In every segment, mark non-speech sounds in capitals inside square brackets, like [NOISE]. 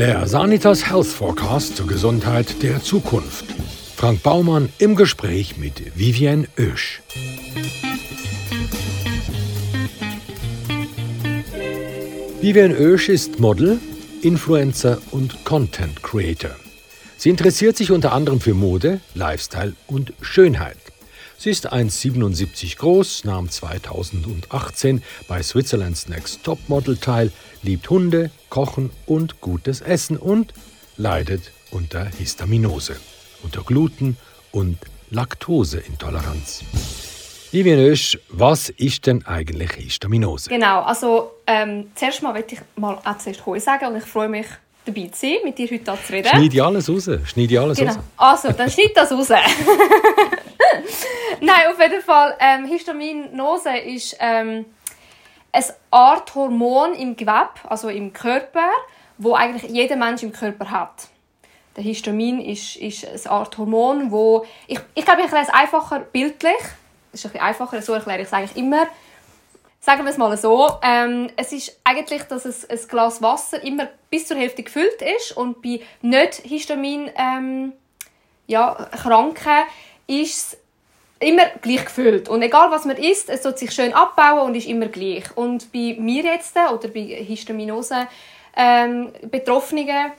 Der Sanitas Health Forecast zur Gesundheit der Zukunft. Frank Baumann im Gespräch mit Vivienne Oesch. Vivienne Oesch ist Model, Influencer und Content Creator. Sie interessiert sich unter anderem für Mode, Lifestyle und Schönheit. Sie ist 1,77 groß, nahm 2018 bei Switzerland's Next Topmodel teil, liebt Hunde, Kochen und gutes Essen und leidet unter Histaminose, unter Gluten- und Laktoseintoleranz. Vivian Oesch, was ist denn eigentlich Histaminose? Genau, also ähm, zuerst mal möchte ich mal auch zuerst Heu sagen und ich freue mich, dabei zu sein, mit dir heute zu reden. Schneide alles raus, schneide alles genau. raus. Also, dann schneid das raus. [LAUGHS] [LAUGHS] Nein, auf jeden Fall, ähm, Histaminose ist ähm, eine Art Hormon im Gewebe, also im Körper, wo eigentlich jeder Mensch im Körper hat. Der Histamin ist, ist eine Art Hormon, wo ich, ich glaube, ich erkläre es einfacher bildlich ist ein bisschen einfacher, so erkläre ich es eigentlich immer. Sagen wir es mal so, ähm, es ist eigentlich, dass es, ein Glas Wasser immer bis zur Hälfte gefüllt ist und bei nicht Histamin ähm, ja, Kranken ist es immer gleich gefüllt. Und egal was man isst, es wird sich schön abbauen und ist immer gleich. Und bei mir jetzt oder bei Histaminose ähm, Betroffenen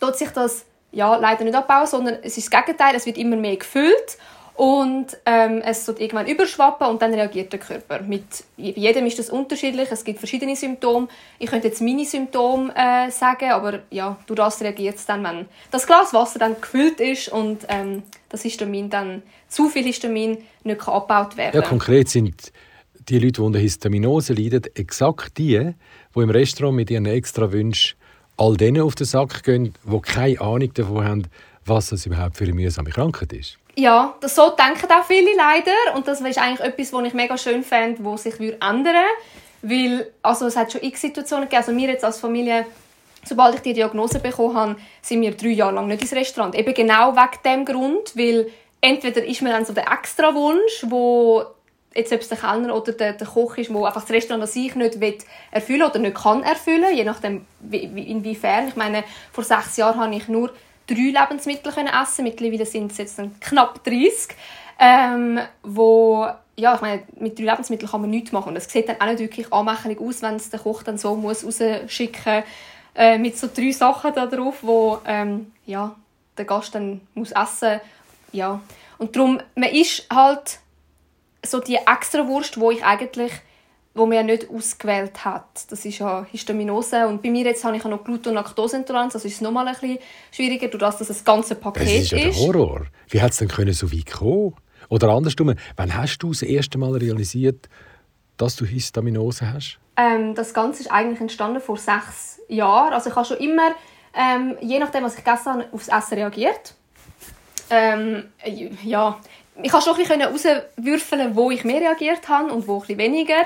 tut sich das ja, leider nicht abbauen, sondern es ist das Gegenteil, es wird immer mehr gefüllt und ähm, es wird irgendwann überschwappen und dann reagiert der Körper. Mit, jedem ist das unterschiedlich, es gibt verschiedene Symptome. Ich könnte jetzt meine Symptome äh, sagen, aber ja, durch das reagiert es dann, wenn das Glas Wasser dann gefüllt ist und ähm, das Histamin dann, zu viel Histamin nicht kann abgebaut werden Ja, konkret sind die Leute, die unter Histaminose leiden, exakt die, die im Restaurant mit ihren extra Wünschen all denen auf den Sack gehen, die keine Ahnung davon haben, was das überhaupt für eine mühsame Krankheit ist. Ja, das so denken auch viele leider. Und das ist eigentlich etwas, was ich mega schön fände, was sich ändern würde. Weil, also es hat schon x Situationen gegeben. Also wir jetzt als Familie, sobald ich die Diagnose bekommen habe, sind wir drei Jahre lang nicht ins Restaurant. Eben genau wegen dem Grund, weil entweder ist mir dann so der extra Wunsch, wo jetzt ob es der Kellner oder der, der Koch ist, wo einfach das Restaurant an sich nicht will erfüllen oder nicht kann erfüllen, je nachdem wie, wie, inwiefern. Ich meine, vor sechs Jahren habe ich nur drei Lebensmittel können essen Mittlerweile sind es jetzt knapp 30. Ähm, wo, ja, ich meine, mit drei Lebensmitteln kann man nichts machen. Und es sieht dann auch nicht wirklich anmächtig aus, wenn es der Koch dann so muss rausschicken äh, mit so drei Sachen da drauf, wo ähm, ja, der Gast dann muss essen ja. Und darum, man ist halt so die extra Wurst, wo ich eigentlich wo man nicht ausgewählt hat. Das ist ja Histaminose. Und bei mir jetzt habe ich ja noch Gluten- und Laktoseintoleranz, also ist es nochmal ein bisschen schwieriger, durch das, dass das ganze Paket ist. Das ist ja der Horror. Wie hat es denn können so weit kommen Oder andersrum, wann hast du das erste Mal realisiert, dass du Histaminose hast? Ähm, das Ganze ist eigentlich entstanden vor sechs Jahren. Also ich habe schon immer, ähm, je nachdem, was ich gegessen habe, aufs Essen reagiert. Ähm, ja, ich konnte schon ein bisschen herauswürfeln, wo ich mehr reagiert habe und wo ein bisschen weniger.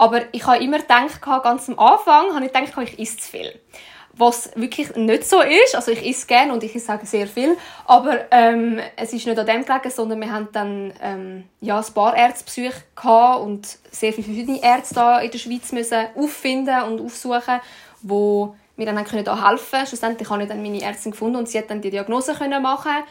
Aber ich habe immer gedacht, ganz am Anfang, habe ich gedacht, ich esse zu viel. Was wirklich nicht so ist. Also ich esse gerne und ich sage sehr viel. Aber ähm, es ist nicht an dem gelegen, sondern wir haben dann ähm, ja, ein paar Ärztebesuche und sehr viele verschiedene Ärzte in der Schweiz müssen auffinden und aufsuchen, wo mir dann können da helfen. Schlussendlich habe ich dann meine Ärztin gefunden und sie hat dann die Diagnose können machen,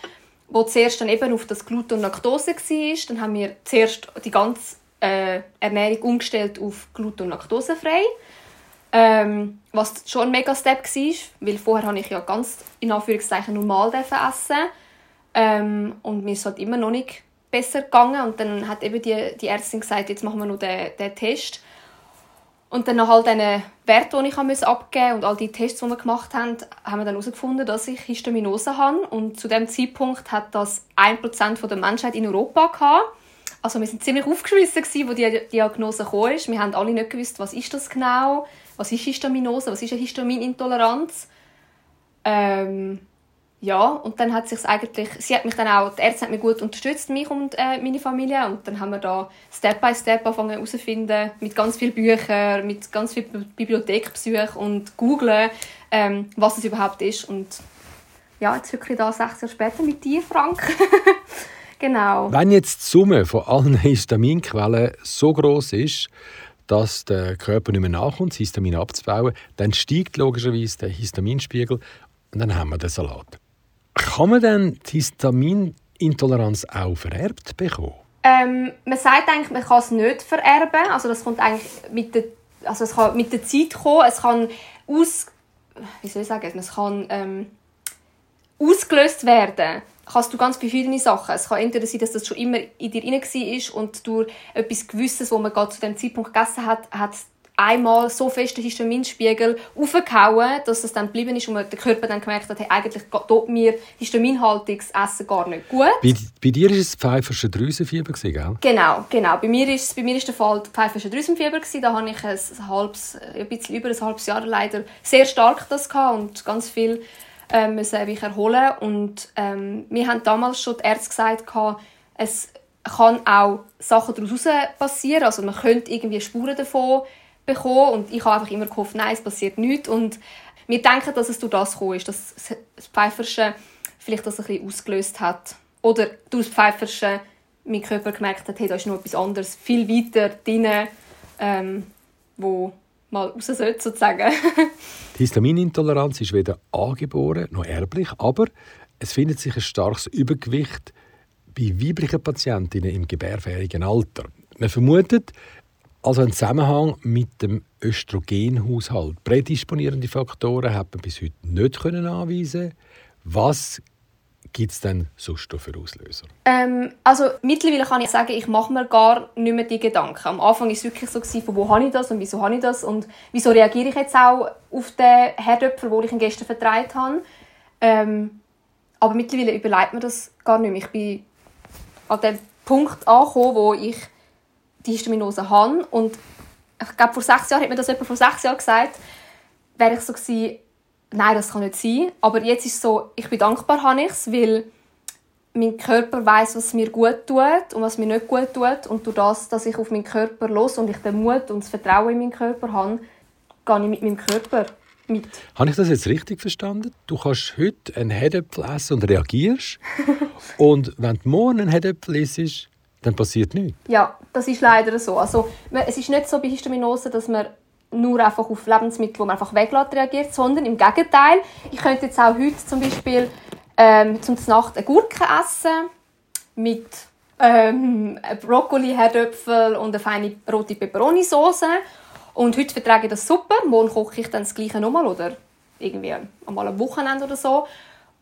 wo zuerst dann eben auf das Gluten und Laktose war. Dann haben wir zuerst die ganze äh, Ernährung umgestellt auf gluten- und laktosefrei. Ähm, was schon ein mega Step war, weil vorher habe ich ja ganz in Anführungszeichen normal essen. Ähm, und mir ist halt immer noch nicht besser gegangen. Und dann hat eben die, die Ärztin gesagt, jetzt machen wir noch den, den Test. Und dann nach all diesen Werten, die ich abgeben musste und all die Tests, die wir gemacht haben, haben wir dann herausgefunden, dass ich Histaminose habe. Und zu dem Zeitpunkt hat das 1% der Menschheit in Europa gehabt also wir sind ziemlich aufgeschmissen gewesen, wo die Diagnose kam. Wir haben alle nicht gewusst, was ist das genau, was ist Histaminose, was ist eine Histaminintoleranz. Ähm, ja, und dann hat sich eigentlich, sie hat mich dann auch, die Ärzte hat mich gut unterstützt, mich und äh, meine Familie, und dann haben wir da Step by Step angefangen herauszufinden, mit ganz vielen Büchern, mit ganz vielen Bibliothekbesuchen und googlen, ähm, was es überhaupt ist. Und ja, jetzt wirklich da sechs Jahre später mit dir, Frank. [LAUGHS] Genau. Wenn jetzt die Summe von allen [LAUGHS] Histaminquellen so groß ist, dass der Körper nicht mehr nachkommt, das Histamin abzubauen. Dann steigt logischerweise der Histaminspiegel und dann haben wir den Salat. Kann man dann die Histaminintoleranz auch vererbt bekommen? Ähm, man sagt eigentlich, man kann es nicht vererben. Also das kommt eigentlich mit der, also es kann mit der Zeit kommen. Es kann aus, wie soll ich sagen, es kann ähm, ausgelöst werden kannst du ganz verschiedene Sachen. Es kann entweder sein, dass das schon immer in dir rein war und durch etwas Gewisses, was man gerade zu dem Zeitpunkt gegessen hat, hat einmal so fest den Histaminspiegel aufgehauen, dass es dann geblieben ist und der Körper dann gemerkt hat, hey, eigentlich tut mir histaminhaltiges Essen gar nicht gut. Bei, bei dir war es Pfeifersche Drüsenfieber, gell? Genau, genau. Bei mir ist, bei mir ist der Fall Pfeifersche Drüsenfieber. Da habe ich ein, halbes, ein bisschen über ein halbes Jahr leider sehr stark das gehabt und ganz viel äh, müssen mich erholen. Und ähm, wir haben damals schon die Ärzte gesagt, es kann auch Sachen daraus passieren, also man könnte irgendwie Spuren davon bekommen. Und ich habe einfach immer gehofft, nein, es passiert nichts. Und wir denken, dass es durch das gekommen ist, dass das Pfeifersche vielleicht das ein bisschen ausgelöst hat. Oder durch das Pfeifersche mein Körper gemerkt hat, hey, da ist noch etwas anderes, viel weiter drin, ähm, wo mal raus sollte, sozusagen. [LAUGHS] die Histaminintoleranz ist weder angeboren noch erblich, aber es findet sich ein starkes Übergewicht bei weiblichen Patientinnen im gebärfähigen Alter. Man vermutet, also einen Zusammenhang mit dem Östrogenhaushalt. Prädisponierende Faktoren hat man bis heute nicht anweisen Was gibt es denn sonst für Auslöser? Ähm, also mittlerweile kann ich sagen, ich mache mir gar nicht mehr die Gedanken. Am Anfang war es wirklich so, von wo habe ich das und wieso habe ich das und wieso reagiere ich jetzt auch auf den Herdöpfel, den ich ihn gestern vertreibt habe. Ähm, aber mittlerweile überlegt mir das gar nicht mehr. Ich bin an dem Punkt angekommen, wo ich die Histaminose habe und ich glaube, vor sechs Jahren hat mir das jemand vor sechs Jahren gesagt, wäre ich so gewesen, nein, das kann nicht sein. Aber jetzt ist es so, ich bin dankbar, habe ich es, weil mein Körper weiß, was mir gut tut und was mir nicht gut tut. Und durch das, dass ich auf meinen Körper los und ich den Mut und das Vertrauen in meinen Körper habe, gehe ich mit meinem Körper mit. Habe ich das jetzt richtig verstanden? Du kannst heute einen Herdöpfel essen und reagierst. [LAUGHS] und wenn du morgen einen Herdöpfel isst, dann passiert nichts. Ja, das ist leider so. Also, es ist nicht so bei Histaminose, dass man nur einfach auf Lebensmittel, die man einfach weglässt, reagiert, sondern im Gegenteil. Ich könnte jetzt auch heute zum Beispiel ähm, zum Nacht eine Gurke essen mit ähm, Brokkoli, Herdöpfel und eine feine rote Peperoni-Sauce. Und heute vertrage ich das super. Morgen koche ich dann das Gleiche nochmal oder irgendwie einmal am Wochenende oder so.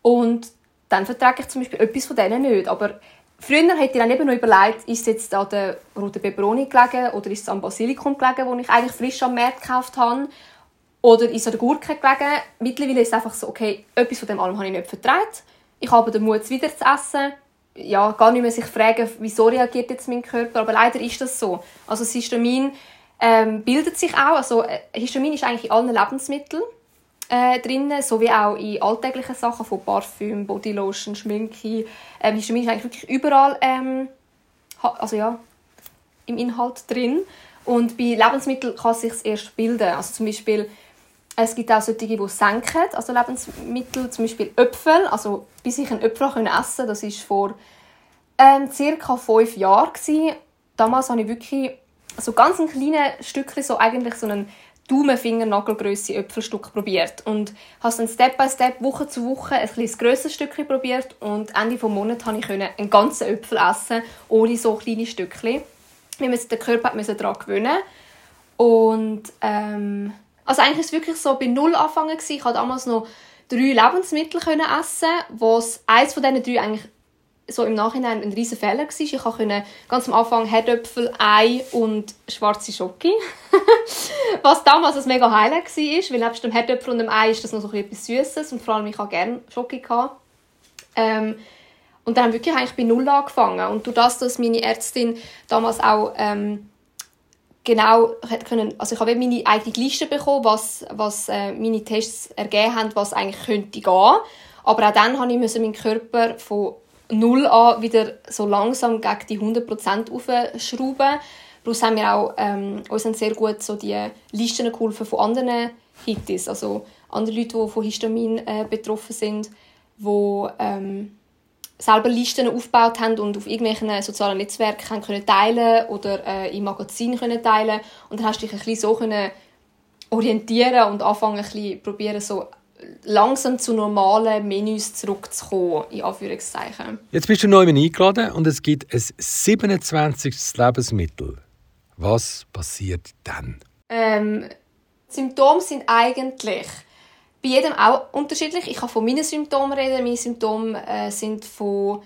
Und dann vertrage ich zum Beispiel etwas von denen nicht. Aber Früher hätte ich dann eben noch überlegt, ist es jetzt an der roten Peperoni gelegen oder ist es am Basilikum gelegen, wo ich eigentlich frisch am Markt gekauft habe. Oder ist es an der Gurke gelegen. Mittlerweile ist es einfach so, okay, etwas von dem allem habe ich nicht vertraut. Ich habe den Mut, es wieder zu essen. Ja, gar nicht mehr sich fragen, wieso reagiert jetzt mein Körper. Aber leider ist das so. Also das Histamin ähm, bildet sich auch. Also äh, Histamin ist eigentlich in allen Lebensmitteln äh, drin, sowie auch in alltäglichen Sachen von Parfüm, Bodylotion, Schminke. Ähm, Histamin ist eigentlich wirklich überall ähm, also ja, im Inhalt drin. Und bei Lebensmitteln kann es sich erst bilden. Also zum Beispiel, es gibt auch solche, die senken, also Lebensmittel, zum Beispiel Äpfel. Also bis ich einen Äpfel essen konnte, das war vor ähm, circa fünf Jahren. Damals habe ich wirklich so ganz ein kleines Stückchen, so eigentlich so einen Daumenfingernagelgröße Äpfelstück probiert und habe dann Step by Step Woche zu Woche ein kleines grösseres Stückchen probiert und Ende des Monats konnte ich einen ganzen Äpfel essen, ohne so kleine Stückchen. Weil man der Körper daran gewöhnen und ähm, also eigentlich ist es wirklich so bei null angefangen Ich konnte damals noch drei Lebensmittel essen, was eins von diesen drei eigentlich so im Nachhinein ein riesen Fehler war. Ich konnte ganz am Anfang Herdöpfel, Ei und schwarze Schoki. [LAUGHS] Was damals ein mega Highlight war, weil nebst dem Herdöpfel und dem Ei ist das noch so etwas Süßes und vor allem ich hatte gerne Schoki. Ähm, und dann haben wir wirklich eigentlich bei Null angefangen. Und durch das, dass meine Ärztin damals auch ähm, genau können, also ich habe meine eigene Liste bekommen, was, was äh, meine Tests ergeben haben, was eigentlich könnte gehen. Aber auch dann musste ich meinen Körper von null an wieder so langsam gegen die 100% aufschrauben. Plus haben wir auch ähm, uns haben sehr gut so die Listen geholfen von anderen Hittis, also andere Leute, die von Histamin äh, betroffen sind, wo ähm, selber Listen aufgebaut haben und auf irgendwelchen sozialen Netzwerken haben können teilen oder äh, im Magazin können teilen und dann hast du dich ein bisschen so können orientieren und anfangen ein bisschen probieren so langsam zu normalen Menüs zurückzukommen, in Anführungszeichen. Jetzt bist du neu eingeladen und es gibt ein 27. Lebensmittel. Was passiert dann? Ähm, Symptome sind eigentlich bei jedem auch unterschiedlich. Ich kann von meinen Symptomen reden. Meine Symptome äh, sind von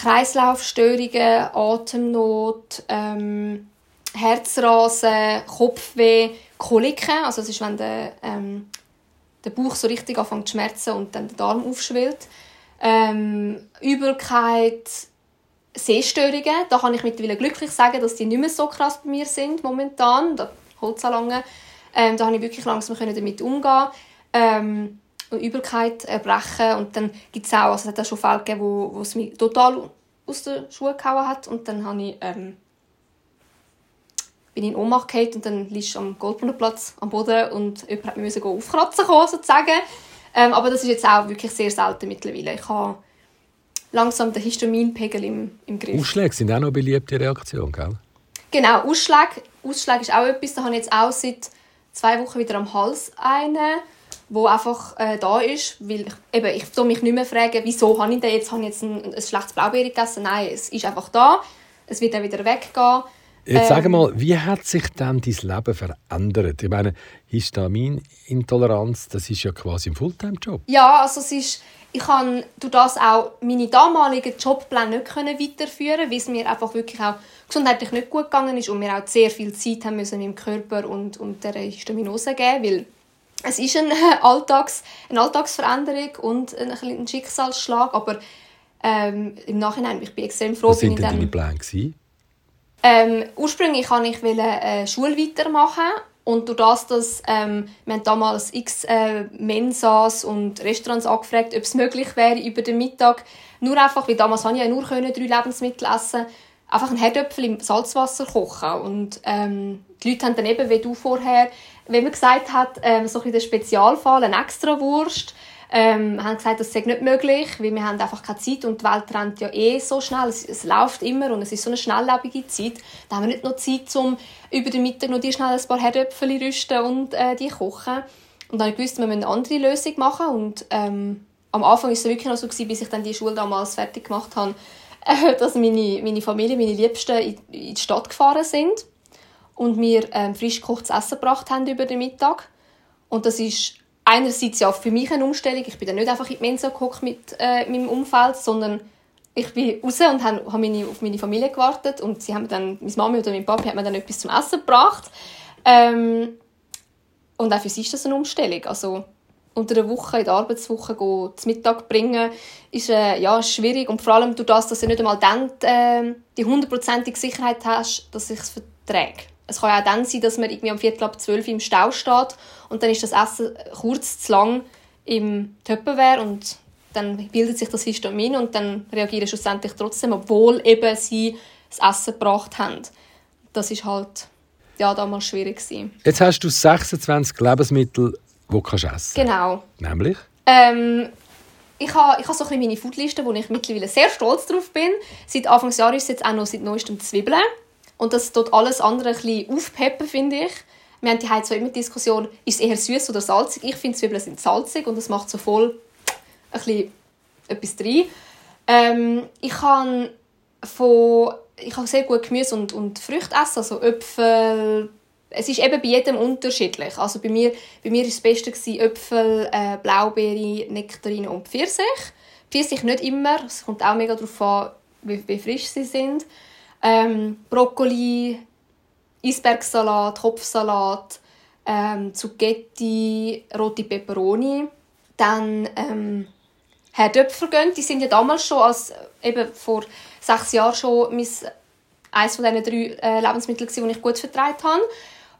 Kreislaufstörungen, Atemnot, ähm, Herzrasen, Kopfweh, Koliken. Also das ist, wenn der, ähm, der Bauch so richtig anfängt zu schmerzen und dann der Darm aufschwillt. Ähm, Übelkeit, Sehstörungen. Da kann ich mittlerweile glücklich sagen, dass die nicht mehr so krass bei mir sind momentan. Da holt es lange. Ähm, da konnte ich wirklich langsam damit umgehen. Ähm, und Übelkeit erbrechen. Und dann gibt es auch, also es hat auch schon Fälle gegeben, wo, wo es mich total aus den Schuhen gehauen hat. Und dann habe ich, ähm, bin in Ohnmacht gefallen und dann liegst du am Goldbrunnenplatz am Boden und jemand musste aufkratzen kommen, sozusagen. Ähm, aber das ist jetzt auch wirklich sehr selten mittlerweile. Ich habe langsam den Histaminpegel im, im Griff. Ausschläge sind auch noch eine beliebte Reaktion, gell? Genau, Ausschläge, Ausschläge ist auch etwas, da habe ich jetzt auch seit zwei Wochen wieder am Hals einen, wo einfach äh, da ist, weil ich, eben, ich tue mich nicht mehr fragen, wieso habe ich den jetzt, habe ich jetzt ein, ein schlechtes Blaubeere gegessen? Nein, es ist einfach da, es wird dann wieder weggehen. Jetzt sag ähm, mal, wie hat sich dann dein Leben verändert? Ich meine, Histaminintoleranz, das ist ja quasi ein Fulltime-Job. Ja, also es ist, ich kann durch das auch meine damaligen Jobpläne nicht weiterführen, weil es mir einfach wirklich auch gesundheitlich nicht gut gegangen ist und wir auch sehr viel Zeit haben müssen im Körper und, und der Histaminose geben, weil es ist eine, [LAUGHS] Alltags, eine Alltagsveränderung und ein, ein Schicksalsschlag, aber ähm, im Nachhinein ich bin extrem froh. Was waren denn deine Pläne? Ähm, ursprünglich wollte ich äh, Schule weitermachen und durch das, dass ähm, wir haben damals x äh, Mensas und Restaurants angefragt, ob es möglich wäre, über den Mittag nur einfach, wie damals konnte ich ja nur können, drei Lebensmittel essen, einfach einen Herdöpfel im Salzwasser kochen. Und ähm, die Leute haben dann eben, wie du vorher, wie man gesagt hat, ähm, so ein der Spezialfall, eine extra Wurst, ähm, haben gesagt, das sei nicht möglich, weil wir haben einfach keine Zeit und die Welt rennt ja eh so schnell, es, es läuft immer und es ist so eine schnelllebige Zeit. Da haben wir nicht noch Zeit, um über den Mittag noch die schnell ein paar Herdöpfel rüsten und äh, die kochen. Und dann habe ich gewusst, wir müssen eine andere Lösung machen und ähm, am Anfang war es wirklich noch so, gewesen, bis ich dann die Schule damals fertig gemacht habe, [LAUGHS] äh, dass meine, meine Familie, meine Liebsten in, in die Stadt gefahren sind und mir ähm, frisch gekochtes Essen gebracht haben über den Mittag. Und das ist einerseits ja für mich eine Umstellung. Ich bin dann nicht einfach in die Mensa gekocht mit äh, meinem Umfeld, sondern ich bin raus und habe, habe meine, auf meine Familie gewartet und sie haben dann, meine Mami oder mein Papi hat mir dann etwas zum Essen gebracht. Ähm, und auch für sie ist das eine Umstellung. Also unter der Woche, in der Arbeitswoche go, zum Mittag bringen, ist äh, ja, schwierig. Und vor allem durch das, dass du nicht einmal dann äh, die hundertprozentige Sicherheit hast, dass ich es verträge. Es kann auch dann sein, dass man irgendwie am Viertel ab zwölf im Stau steht und dann ist das Essen kurz zu lang im Tupperware und dann bildet sich das Histamin und dann reagieren schlussendlich trotzdem, obwohl eben sie das Essen gebracht haben. Das ist halt ja, damals schwierig gewesen. Jetzt hast du 26 Lebensmittel, die du kannst essen Genau. Nämlich? Ähm, ich habe, ich habe so ein bisschen meine Foodliste, wo ich mittlerweile sehr stolz drauf bin. Seit Anfang des Jahres ist es jetzt auch noch seit neuestem Zwiebeln. Und das tut alles andere ein bisschen aufpeppen, finde ich. Wir haben die so immer Diskussion, ist es eher süß oder salzig? Ich finde, Zwiebeln sind salzig und das macht so voll ein bisschen etwas drin. Ähm, ich kann von ich kann sehr gut Gemüse und, und Früchte essen, also Äpfel. Es ist eben bei jedem unterschiedlich. Also bei mir, bei mir war das Beste gewesen, Äpfel, äh, Blaubeere, Nektarine und Pfirsich. Pfirsich nicht immer, es kommt auch mega darauf an, wie, wie frisch sie sind ähm, Brokkoli, Eisbergsalat, Kopfsalat, ähm, Zucchetti, rote Peperoni. Dann ähm, Herdöpfel gehen. Die sind ja damals schon, als, äh, eben vor sechs Jahren schon mein, eines von diesen drei äh, Lebensmitteln, die ich gut vertreibt habe.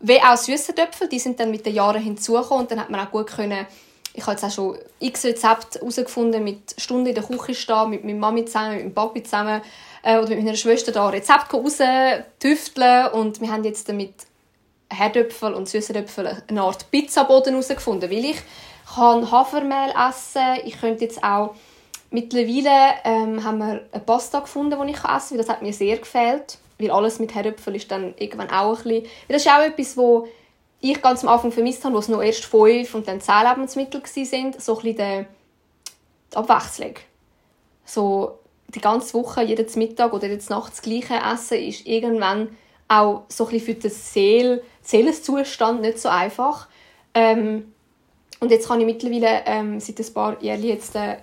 Wie auch süße Töpfel, die sind dann mit den Jahren hinzugekommen und dann hat man auch gut können ich habe jetzt auch schon x Rezepte herausgefunden, mit Stunden in der Küche stehen, mit meiner Mami zusammen, mit meinem Papi zusammen äh, oder mit meiner Schwester da Rezepte raustüfteln und wir haben jetzt damit Herdöpfel und Süßerdöpfel eine Art Pizzaboden herausgefunden, weil ich kann Hafermehl essen, ich könnte jetzt auch mittlerweile ähm, haben wir eine Pasta gefunden, die ich essen kann. Das hat mir sehr gefällt, weil alles mit Herdöpfel ist dann irgendwann auch ein bisschen... Das ist auch etwas, wo ich ganz am Anfang vermisst habe, wo es noch erst fünf und dann zehn Lebensmittel waren. So ein bisschen die Abwechslung. So die ganze Woche, jeden Mittag oder jedes Nacht das gleiche Essen ist irgendwann auch so ein für den Seel, Seelenzustand nicht so einfach. Ähm, und jetzt kann ich mittlerweile ähm, seit ein paar Jahren jetzt äh,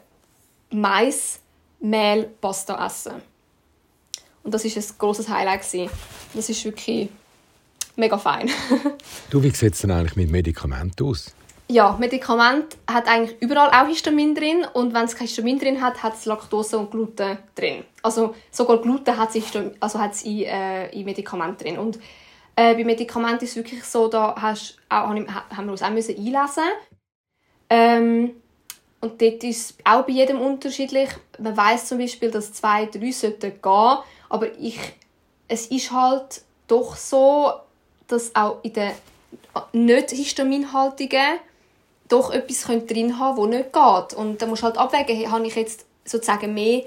Mais-Mehl-Pasta essen. Und das ist ein großes Highlight gewesen. Das ist wirklich mega fein. [LAUGHS] du, wie sieht es denn eigentlich mit Medikamenten aus? Ja, Medikament hat eigentlich überall auch Histamin drin und wenn es kein Histamin drin hat, hat es Laktose und Gluten drin. Also sogar Gluten hat es also in, äh, in Medikament drin. Und äh, bei Medikamenten ist es wirklich so, da hast, auch, haben wir uns auch müssen einlesen ähm, und dort ist es auch bei jedem unterschiedlich. Man weiß zum Beispiel, dass zwei, drei sollten gehen, aber ich, es ist halt doch so, dass auch in den nicht histaminhaltigen doch etwas drin haben könnte, das nicht geht. Und da musst du halt abwägen, habe ich jetzt sozusagen mehr,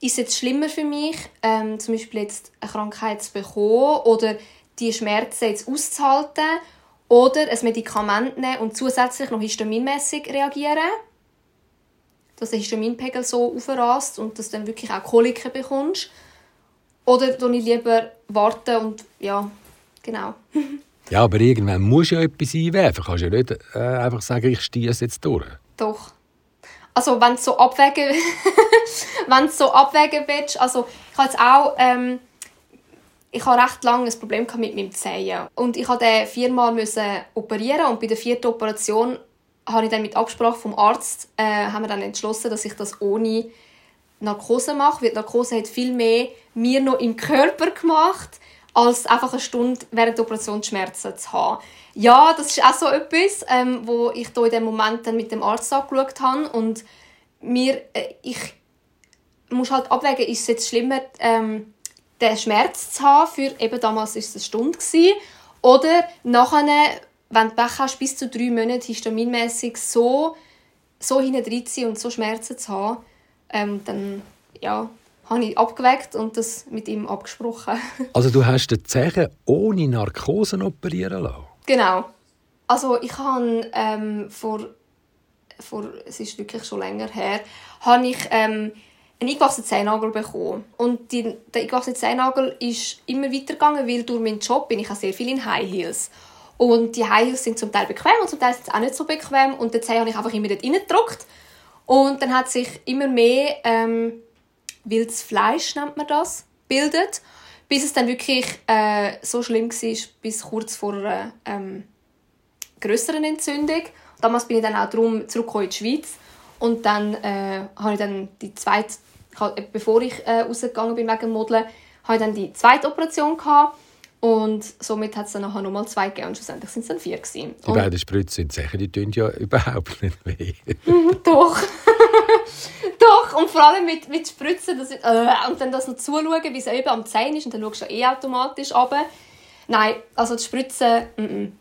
ist es jetzt schlimmer für mich, ähm, zum Beispiel jetzt eine Krankheit zu bekommen oder die Schmerzen jetzt auszuhalten oder ein Medikament nehmen und zusätzlich noch histaminmäßig reagieren, dass der Histaminpegel so aufrast und dass du dann wirklich auch Koliken bekommst. Oder ich lieber warten und ja, genau. [LAUGHS] Ja, aber irgendwann musst du ja etwas einwerfen. Du kannst ja nicht äh, einfach sagen, ich stehe es jetzt durch. Doch. Also wenn du so abwägen, [LAUGHS] wenn so abwägen willst, also ich habe jetzt auch, ähm, ich habe recht lange ein Problem mit meinem Zehen und ich musste den viermal müssen operieren und bei der vierten Operation habe ich dann mit Absprache vom Arzt äh, haben wir dann entschlossen, dass ich das ohne Narkose mache, weil Narkose hat viel mehr mir noch im Körper gemacht als einfach eine Stunde während der Operation Schmerzen zu haben. Ja, das ist auch so etwas, ähm, wo ich da in dem Moment dann mit dem Arzt angeschaut habe und mir, äh, ich muss halt abwägen, ist es jetzt schlimmer, ähm, den Schmerz zu haben, für eben damals war es eine Stunde, gewesen, oder nachher, wenn du Pech hast, bis zu drei Monate histaminmässig so, so hinten und so Schmerzen zu haben, ähm, dann, ja, habe ich abgeweckt und das mit ihm abgesprochen. [LAUGHS] also du hast den Zehen ohne Narkosen operieren lassen? Genau. Also ich habe ähm, vor, vor, es ist wirklich schon länger her, habe ich ähm, einen eingewachsenen Zehennagel bekommen. Und die, der eingewachsene Zehennagel ist immer weitergegangen, weil durch meinen Job bin ich auch sehr viel in High Heels. Und die High Heels sind zum Teil bequem und zum Teil sind sie auch nicht so bequem. Und den Zeh habe ich einfach immer dort reingedrückt. Und dann hat sich immer mehr ähm, wildes Fleisch, nennt man das, bildet, bis es dann wirklich äh, so schlimm war, bis kurz vor einer ähm, größeren Entzündung. Damals bin ich dann auch darum zurückgekommen in die Schweiz und dann äh, habe ich dann die zweite, bevor ich äh, rausgegangen bin wegen Modeln, habe ich dann die zweite Operation gehabt und somit hat es dann nachher nochmal zwei gegeben und schlussendlich sind es dann vier gewesen. Die beiden Spritzen sind sicher, die tun ja [LAUGHS] überhaupt nicht weh. Doch. [LAUGHS] Doch, und vor allem mit, mit Spritzen, das, äh, und dann das noch zuschauen, wie es eben am Zehen ist, und dann schaust du eh automatisch runter. Nein, also die Spritzen, mm -mm.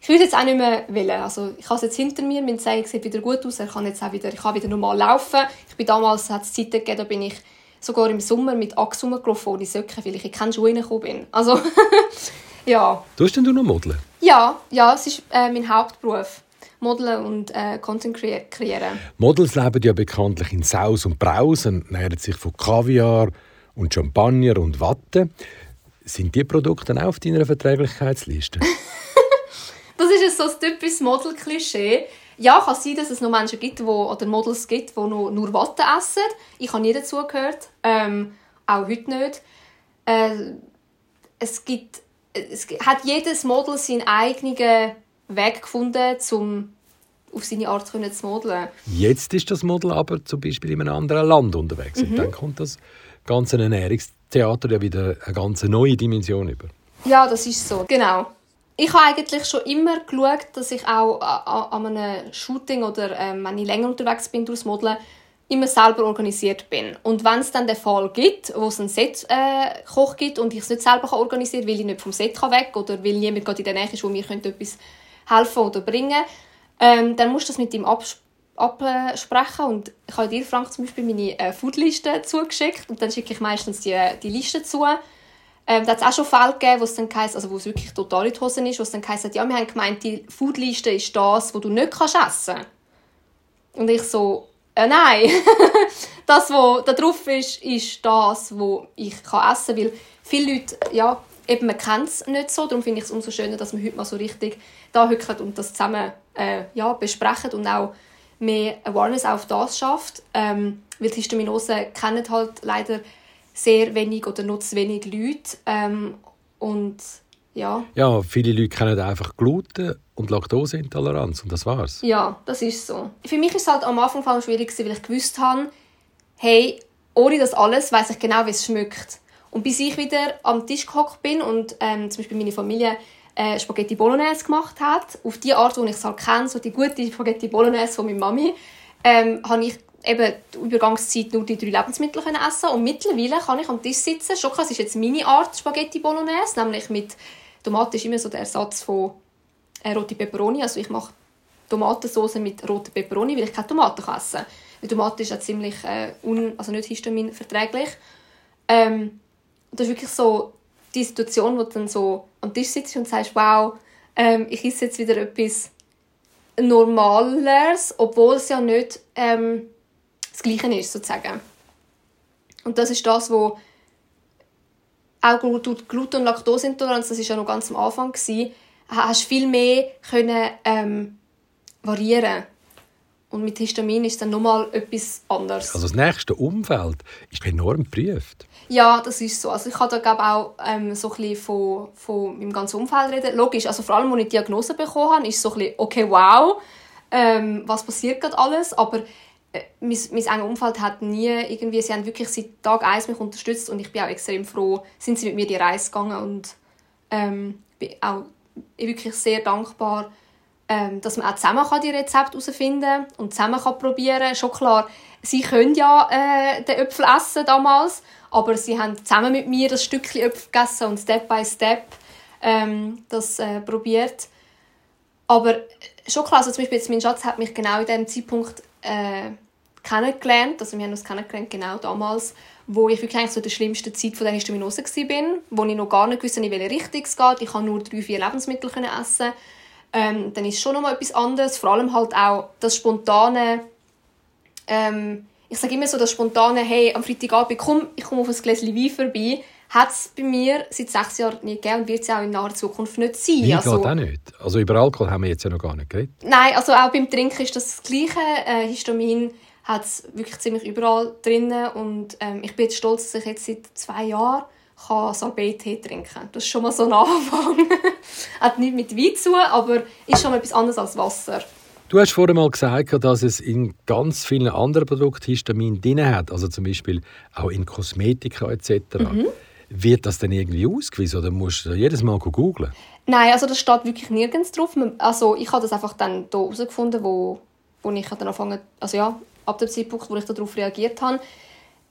ich würde jetzt auch nicht mehr wollen. Also ich habe es jetzt hinter mir, mein Zehen sieht wieder gut aus, er kann jetzt auch wieder, ich kann wieder normal laufen. Ich bin damals, hat es Zeiten gegeben, da bin ich sogar im Sommer mit Achs rumgelaufen, ohne Socken, weil ich in keine Schuhe reingekommen bin. Also, [LAUGHS] ja. Tust denn du noch modeln? Ja, ja, es ist äh, mein Hauptberuf. Modeln und äh, Content kreieren. Models leben ja bekanntlich in Saus und Braus und nähren sich von Kaviar und Champagner und Watte. Sind diese Produkte auch auf deiner Verträglichkeitsliste? [LAUGHS] das ist so ein typisches Model-Klischee. Ja, kann sein, dass es noch Menschen gibt, wo, oder Models gibt, die nur, nur Watte essen. Ich habe nie dazugehört. Ähm, auch heute nicht. Äh, es gibt, es hat jedes Model seinen eigenen Weg gefunden, um auf seine Art zu modeln. Jetzt ist das Model aber zum Beispiel in einem anderen Land unterwegs. Mhm. Und dann kommt das ganze Ernährungstheater ja wieder eine ganz neue Dimension über. Ja, das ist so, genau. Ich habe eigentlich schon immer geschaut, dass ich auch an einem Shooting oder ähm, wenn ich länger unterwegs bin durchs Modeln, immer selber organisiert bin. Und wenn es dann den Fall gibt, wo es einen Set-Koch äh, gibt und ich es nicht selber organisieren kann, weil ich nicht vom Set weg kann oder weil niemand gerade in der Nähe ist, wo mir etwas helfen oder bringen ähm, dann musst du das mit ihm abs absprechen. Und ich habe dir, Frank, zum Beispiel meine äh, Foodliste zugeschickt und dann schicke ich meistens die, die Liste zu. Ähm, da hat es auch schon Fälle gegeben, wo es dann heisst, also wo es wirklich total in die Hose ist, wo es dann heisst, ja, wir haben gemeint, die Foodliste ist das, was du nicht kannst essen Und ich so, äh, nein, [LAUGHS] das, was da drauf ist, ist das, was ich kann essen kann, weil viele Leute, ja, eben, man kennt es nicht so, darum finde ich es umso schöner, dass wir heute mal so richtig da hocken und das zusammen äh, ja, besprechen und auch mehr Awareness auf das schafft. Ähm, weil die Histaminose kennen halt leider sehr wenig oder nur zu wenig Leute. Ähm, und ja. Ja, viele Leute kennen einfach Gluten und Laktoseintoleranz und das war's. Ja, das ist so. Für mich ist es halt am Anfang schwierig, weil ich gewusst habe, hey, ohne das alles weiß ich genau, wie es schmeckt. Und bis ich wieder am Tisch gehockt bin und ähm, zum Beispiel meine Familie äh, Spaghetti Bolognese gemacht hat, auf die Art, wie ich es halt kenne, so die gute Spaghetti Bolognese von meiner Mami, ähm, habe ich eben die Übergangszeit nur die drei Lebensmittel können essen und mittlerweile kann ich am Tisch sitzen. Schon das ist jetzt meine Art Spaghetti Bolognese, nämlich mit Tomate ist immer so der Ersatz von äh, rote Peperoni. Also ich mache Tomatensauce mit roten Peperoni, weil ich keine Tomaten essen kann. Weil Tomate ist ja ziemlich äh, un, also nicht histaminverträglich. Ähm, das ist wirklich so die Situation, wo du dann so am Tisch sitzt und sagst, wow, ähm, ich esse jetzt wieder etwas Normales, obwohl es ja nicht ähm, das Gleiche ist, sozusagen. Und das ist das, wo auch Gluten- und Laktoseintoleranz, das war ja noch ganz am Anfang, gewesen, hast viel mehr können, ähm, variieren und mit Histamin ist dann nochmal etwas anderes. Also das nächste Umfeld ist enorm geprüft. Ja, das ist so. Also ich kann da glaube auch ähm, so ein bisschen von, von meinem ganzen Umfeld reden. Logisch, also vor allem, als ich die Diagnose bekommen habe, ist so ein bisschen, okay, wow, ähm, was passiert gerade alles, aber äh, mein, mein enges Umfeld hat nie irgendwie, sie haben wirklich seit Tag 1 mich unterstützt und ich bin auch extrem froh, sind sie mit mir die Reise gegangen und ähm, bin auch wirklich sehr dankbar, ähm, dass man auch zusammen kann die Rezepte herausfinden kann und zusammen kann probieren Schon klar, sie können ja äh, den Äpfel essen damals, aber sie haben zusammen mit mir das Stückchen Äpfel gegessen und Step by Step ähm, das äh, probiert. Aber schon klar, also zum Beispiel jetzt mein Schatz hat mich genau in diesem Zeitpunkt äh, kennengelernt, also wir haben uns kennengelernt genau damals, wo ich wirklich eigentlich so der schlimmsten Zeit von der Histaminose war, wo ich noch gar nicht wusste, in welche Richtung es geht. Ich konnte nur drei, vier Lebensmittel essen ähm, dann ist schon noch mal etwas anderes. Vor allem halt auch das spontane, ähm, ich sage immer so, das spontane, hey, am Freitagabend, komm, ich komme auf ein Gläschen Wein vorbei, hat es bei mir seit sechs Jahren nicht gegeben und wird es auch in naher Zukunft nicht sein. Wein also, geht auch nicht. Also über Alkohol haben wir jetzt ja noch gar nicht geredet. Nein, also auch beim Trinken ist das, das Gleiche. Äh, Histamin hat es wirklich ziemlich überall drin und ähm, ich bin jetzt stolz, dass ich jetzt seit zwei Jahren kann Sorbet-Tee trinken. Das ist schon mal so ein Anfang. [LAUGHS] Hat nicht mit Wein zu, aber ist schon mal etwas anderes als Wasser. Du hast vorhin mal gesagt, dass es in ganz vielen anderen Produkten Histamin drin hat, also zum Beispiel auch in Kosmetika etc. Mhm. Wird das denn irgendwie ausgewiesen oder musst du jedes Mal googeln? Nein, also das steht wirklich nirgends drauf. Also ich habe das einfach dann herausgefunden, wo, wo ich dann angefangen, also ja, ab dem Zeitpunkt, wo ich darauf reagiert habe.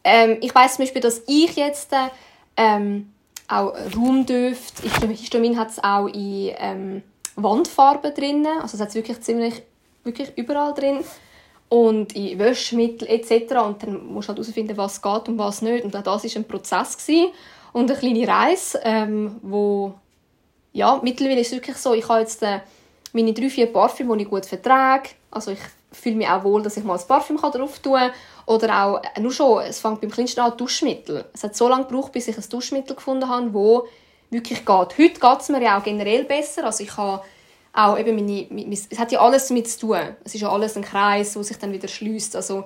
Ähm, ich weiß zum Beispiel, dass ich jetzt äh, ähm, auch Raumdüfte. Histamin hat es auch in ähm, Wandfarben drin. Also es hat wirklich ziemlich wirklich überall drin. Und in Wäschmittel etc. Und dann musst du halt herausfinden, was geht und was nicht. Und auch das war ein Prozess. Gewesen. Und eine kleine Reise, ähm, wo... Ja, mittlerweile ist es wirklich so, ich habe jetzt äh, meine drei, vier Parfüm, die ich gut vertrage. Also ich fühle mich auch wohl, dass ich mal ein Parfüm drauf tun kann. Oder auch, äh, nur schon, es fängt beim Kleinsten an, Duschmittel. Es hat so lange gebraucht, bis ich ein Duschmittel gefunden habe, das wirklich geht. Heute geht es mir ja auch generell besser. Also ich habe auch eben meine, meine, es hat ja alles damit zu tun. Es ist ja alles ein Kreis, der sich dann wieder schließt. Also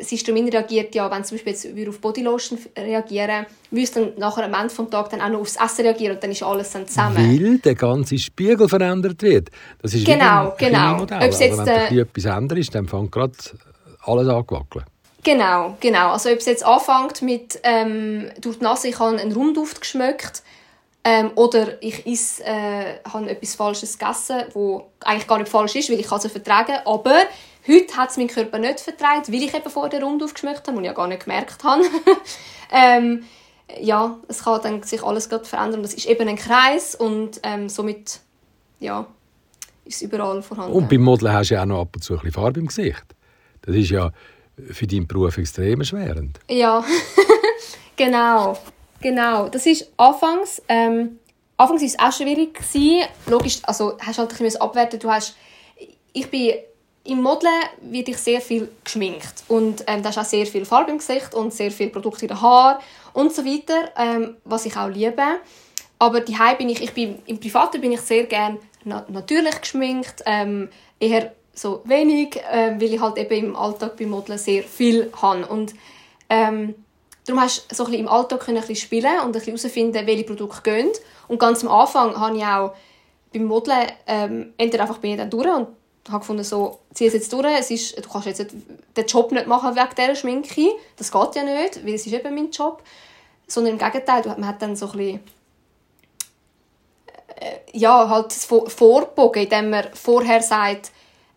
das Histamin reagiert ja, wenn zum Beispiel jetzt wir auf Bodylotion reagieren, es dann nachher am Ende des Tages dann auch noch aufs Essen reagieren und dann ist alles dann zusammen. Weil der ganze Spiegel verändert wird. Das ist genau, genau. Modell. Ob jetzt, also wenn äh, etwas ändert ist, dann fängt gerade alles anzuwackeln. Genau, genau. Also ob es jetzt anfängt mit ähm, durch die Nase, ich habe einen Rumduft geschmeckt ähm, oder ich is, äh, habe etwas Falsches gegessen, wo eigentlich gar nicht falsch ist, weil ich es vertragen aber Heute hat es mein Körper nicht vertragen, weil ich eben vorher rund aufgeschmeckt habe und ja gar nicht gemerkt habe. [LAUGHS] ähm, ja, es kann dann sich alles gerade verändern. Das ist eben ein Kreis und ähm, somit ja, ist überall vorhanden. Und beim Modeln hast du ja auch noch ab und zu ein bisschen Farbe im Gesicht. Das ist ja für deinen Beruf extrem erschwerend. Ja, [LAUGHS] genau. Genau. Das ist anfangs, ähm, anfangs war es auch schwierig gewesen. Logisch, also hast halt ein bisschen abwerten. Du hast, ich bin im Modeln wird ich sehr viel geschminkt und ähm, da ist auch sehr viel Farbe im Gesicht und sehr viel Produkte in den Haaren und so weiter, ähm, was ich auch liebe. Aber die bin ich, ich bin im Privaten bin ich sehr gern na natürlich geschminkt, ähm, eher so wenig, äh, weil ich halt eben im Alltag beim Modeln sehr viel habe. Und ähm, darum hast du so im Alltag können ein spielen und ein herausfinden, welche Produkte gehen. Und ganz am Anfang habe ich auch beim Modeln ähm, entweder einfach bin ich dann durch und habe gefunden, so, zieh es jetzt durch, es ist, du kannst jetzt den Job nicht machen wegen dieser Schminke, das geht ja nicht, weil es ist eben mein Job, sondern im Gegenteil, man hat dann so ein bisschen äh, ja, halt vorbogen, indem man vorher sagt,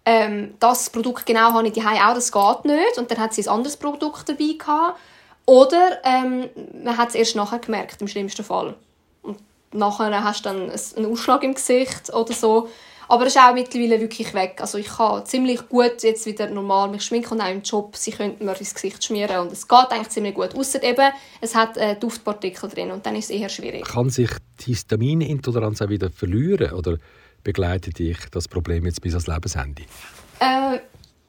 ähm, das Produkt genau habe ich die auch, das geht nicht. Und dann hat sie ein anderes Produkt dabei gehabt. Oder ähm, man hat es erst nachher gemerkt, im schlimmsten Fall. Und nachher hast du dann einen Ausschlag im Gesicht oder so. Aber es ist auch mittlerweile wirklich weg. Also ich kann ziemlich gut jetzt wieder normal mich schminken und auch im Job, sie könnten mir ins Gesicht schmieren und es geht eigentlich ziemlich gut. Außer eben, es hat äh, Duftpartikel drin und dann ist es eher schwierig. Kann sich die Histaminintoleranz auch wieder verlieren oder begleitet dich das Problem jetzt bis ans Lebensende? Äh,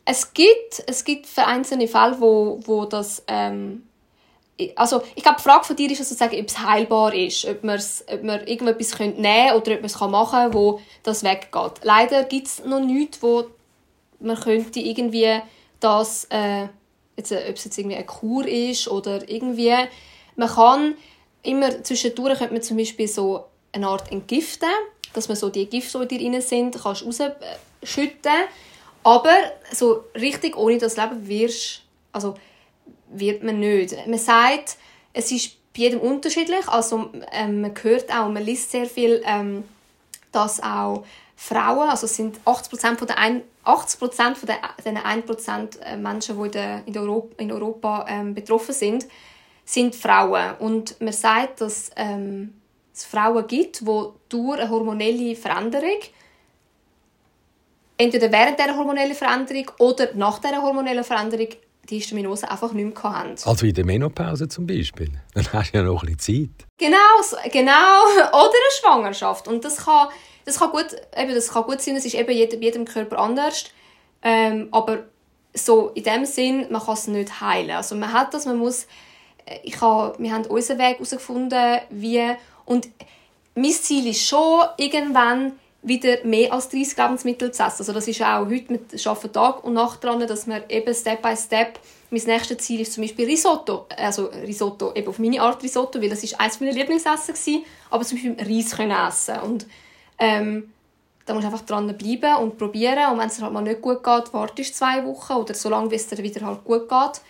es gibt, es gibt vereinzelte Fälle, wo, wo das ähm, also ich glaube, die Frage von dir ist sozusagen, ob es heilbar ist, ob, ob man irgendetwas nehmen könnte oder ob man es machen kann, wo das weggeht. Leider gibt es noch nichts, wo man könnte irgendwie das, äh, jetzt, äh, ob es jetzt irgendwie eine Kur ist oder irgendwie, man kann immer zwischendurch könnte man zum Beispiel so eine Art entgiften, dass man so die Gifte, die drin sind, kannst rausschütten, aber so richtig ohne das Leben wirst, also wird man nicht. Man sagt, es ist bei jedem unterschiedlich. Also ähm, man hört auch, man liest sehr viel, ähm, dass auch Frauen, also es sind 80% von der ein, 80% von den 1% äh, Menschen, die in, der, in, Europa, in Europa ähm, betroffen sind, sind Frauen. Und man sagt, dass ähm, es Frauen gibt, die durch eine hormonelle Veränderung entweder während dieser hormonellen Veränderung oder nach dieser hormonellen Veränderung die Histaminose einfach nicht mehr haben. Also in der Menopause zum Beispiel? [LAUGHS] Dann hast du ja noch ein bisschen Zeit. Genau, genau. [LAUGHS] Oder eine Schwangerschaft. Und das kann, das kann, gut, eben, das kann gut sein, es ist eben jedem, jedem Körper anders. Ähm, aber so in dem Sinn, man kann es nicht heilen. Also man hat das, man muss... Äh, ich habe, wir haben unseren Weg herausgefunden, wie... Und mein Ziel ist schon, irgendwann wieder mehr als 30 Lebensmittel zu essen. Also das ist auch heute, wir arbeiten Tag und Nacht daran, dass wir eben Step by Step, mein nächstes Ziel ist zum Beispiel Risotto, also Risotto eben auf meine Art Risotto, weil das ist eines meiner Lieblingsessen gewesen, aber zum Beispiel Reis können essen. Und ähm, da musst du einfach dran bleiben und probieren. Und wenn es halt mal nicht gut geht, wartest du zwei Wochen oder so lange, bis es dir wieder halt gut geht.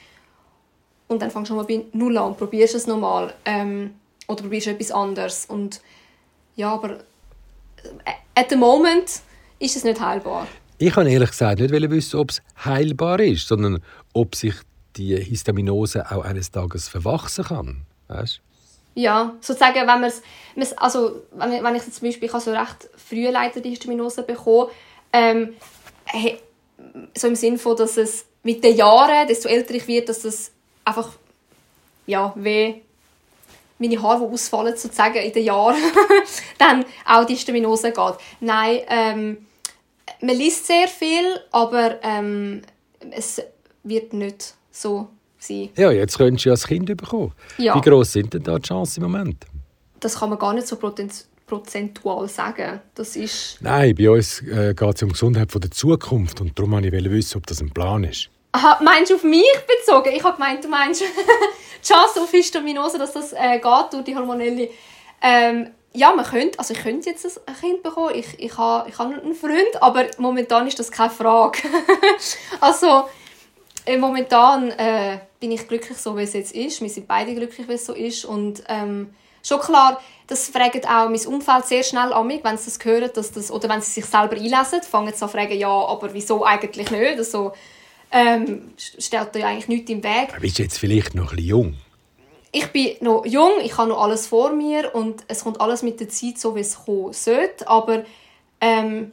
Und dann fängst du mal bei Null an und probierst es nochmal ähm, oder probierst etwas anderes. Und ja, aber at the moment ist es nicht heilbar. Ich kann ehrlich gesagt nicht wissen, ob es heilbar ist, sondern ob sich die Histaminose auch eines Tages verwachsen kann. Weißt? Ja, sozusagen, wenn man es, also wenn ich zum Beispiel, ich habe so recht früh leider die Histaminose bekommen, ähm, so im Sinne von, dass es mit den Jahren, desto älter ich werde, dass es einfach, ja, weh meine Haare, die ausfallen, sozusagen in den Jahren, [LAUGHS] dann auch die Histaminose geht. Nein, ähm, man liest sehr viel, aber ähm, es wird nicht so sein. Ja, jetzt könntest du ja ein Kind bekommen. Ja. Wie groß sind denn da die Chancen im Moment? Das kann man gar nicht so prozentual sagen. Das ist... Nein, bei uns äh, geht es um die Gesundheit von der Zukunft und darum wollte ich wissen, ob das ein Plan ist. Aha, meinst du auf mich bezogen? Ich habe gemeint, du meinst [LAUGHS] die Chance auf Histaminose, dass das äh, geht durch die hormonelle. Ähm, ja, man könnte, also ich könnte jetzt ein Kind bekommen. Ich, ich habe ich hab einen Freund, aber momentan ist das keine Frage. [LAUGHS] also äh, momentan äh, bin ich glücklich so, wie es jetzt ist. Wir sind beide glücklich, wie es so ist. Und ähm, schon klar, das fragt auch mein Umfeld sehr schnell an mich, wenn sie das hören, dass das, oder wenn sie sich selber einlesen, fangen sie an zu fragen, ja, aber wieso eigentlich nicht? Also, ähm, stellt dir eigentlich nichts im Weg. Du bist jetzt vielleicht noch ein bisschen jung. Ich bin noch jung, ich habe noch alles vor mir und es kommt alles mit der Zeit so, wie es kommen sollte. Aber ähm,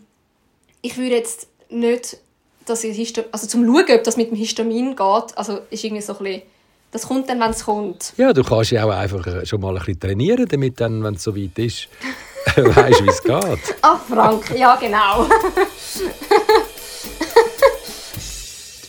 ich würde jetzt nicht, dass ich Histo also zum Schauen, ob das mit dem Histamin geht, also ist irgendwie so ein bisschen, das kommt dann, wenn es kommt. Ja, du kannst ja auch einfach äh, schon mal ein bisschen trainieren, damit dann, wenn es so weit ist, [LAUGHS] weißt, wie es geht. Ach, Frank, ja genau. [LAUGHS]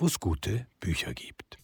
wo es gute Bücher gibt.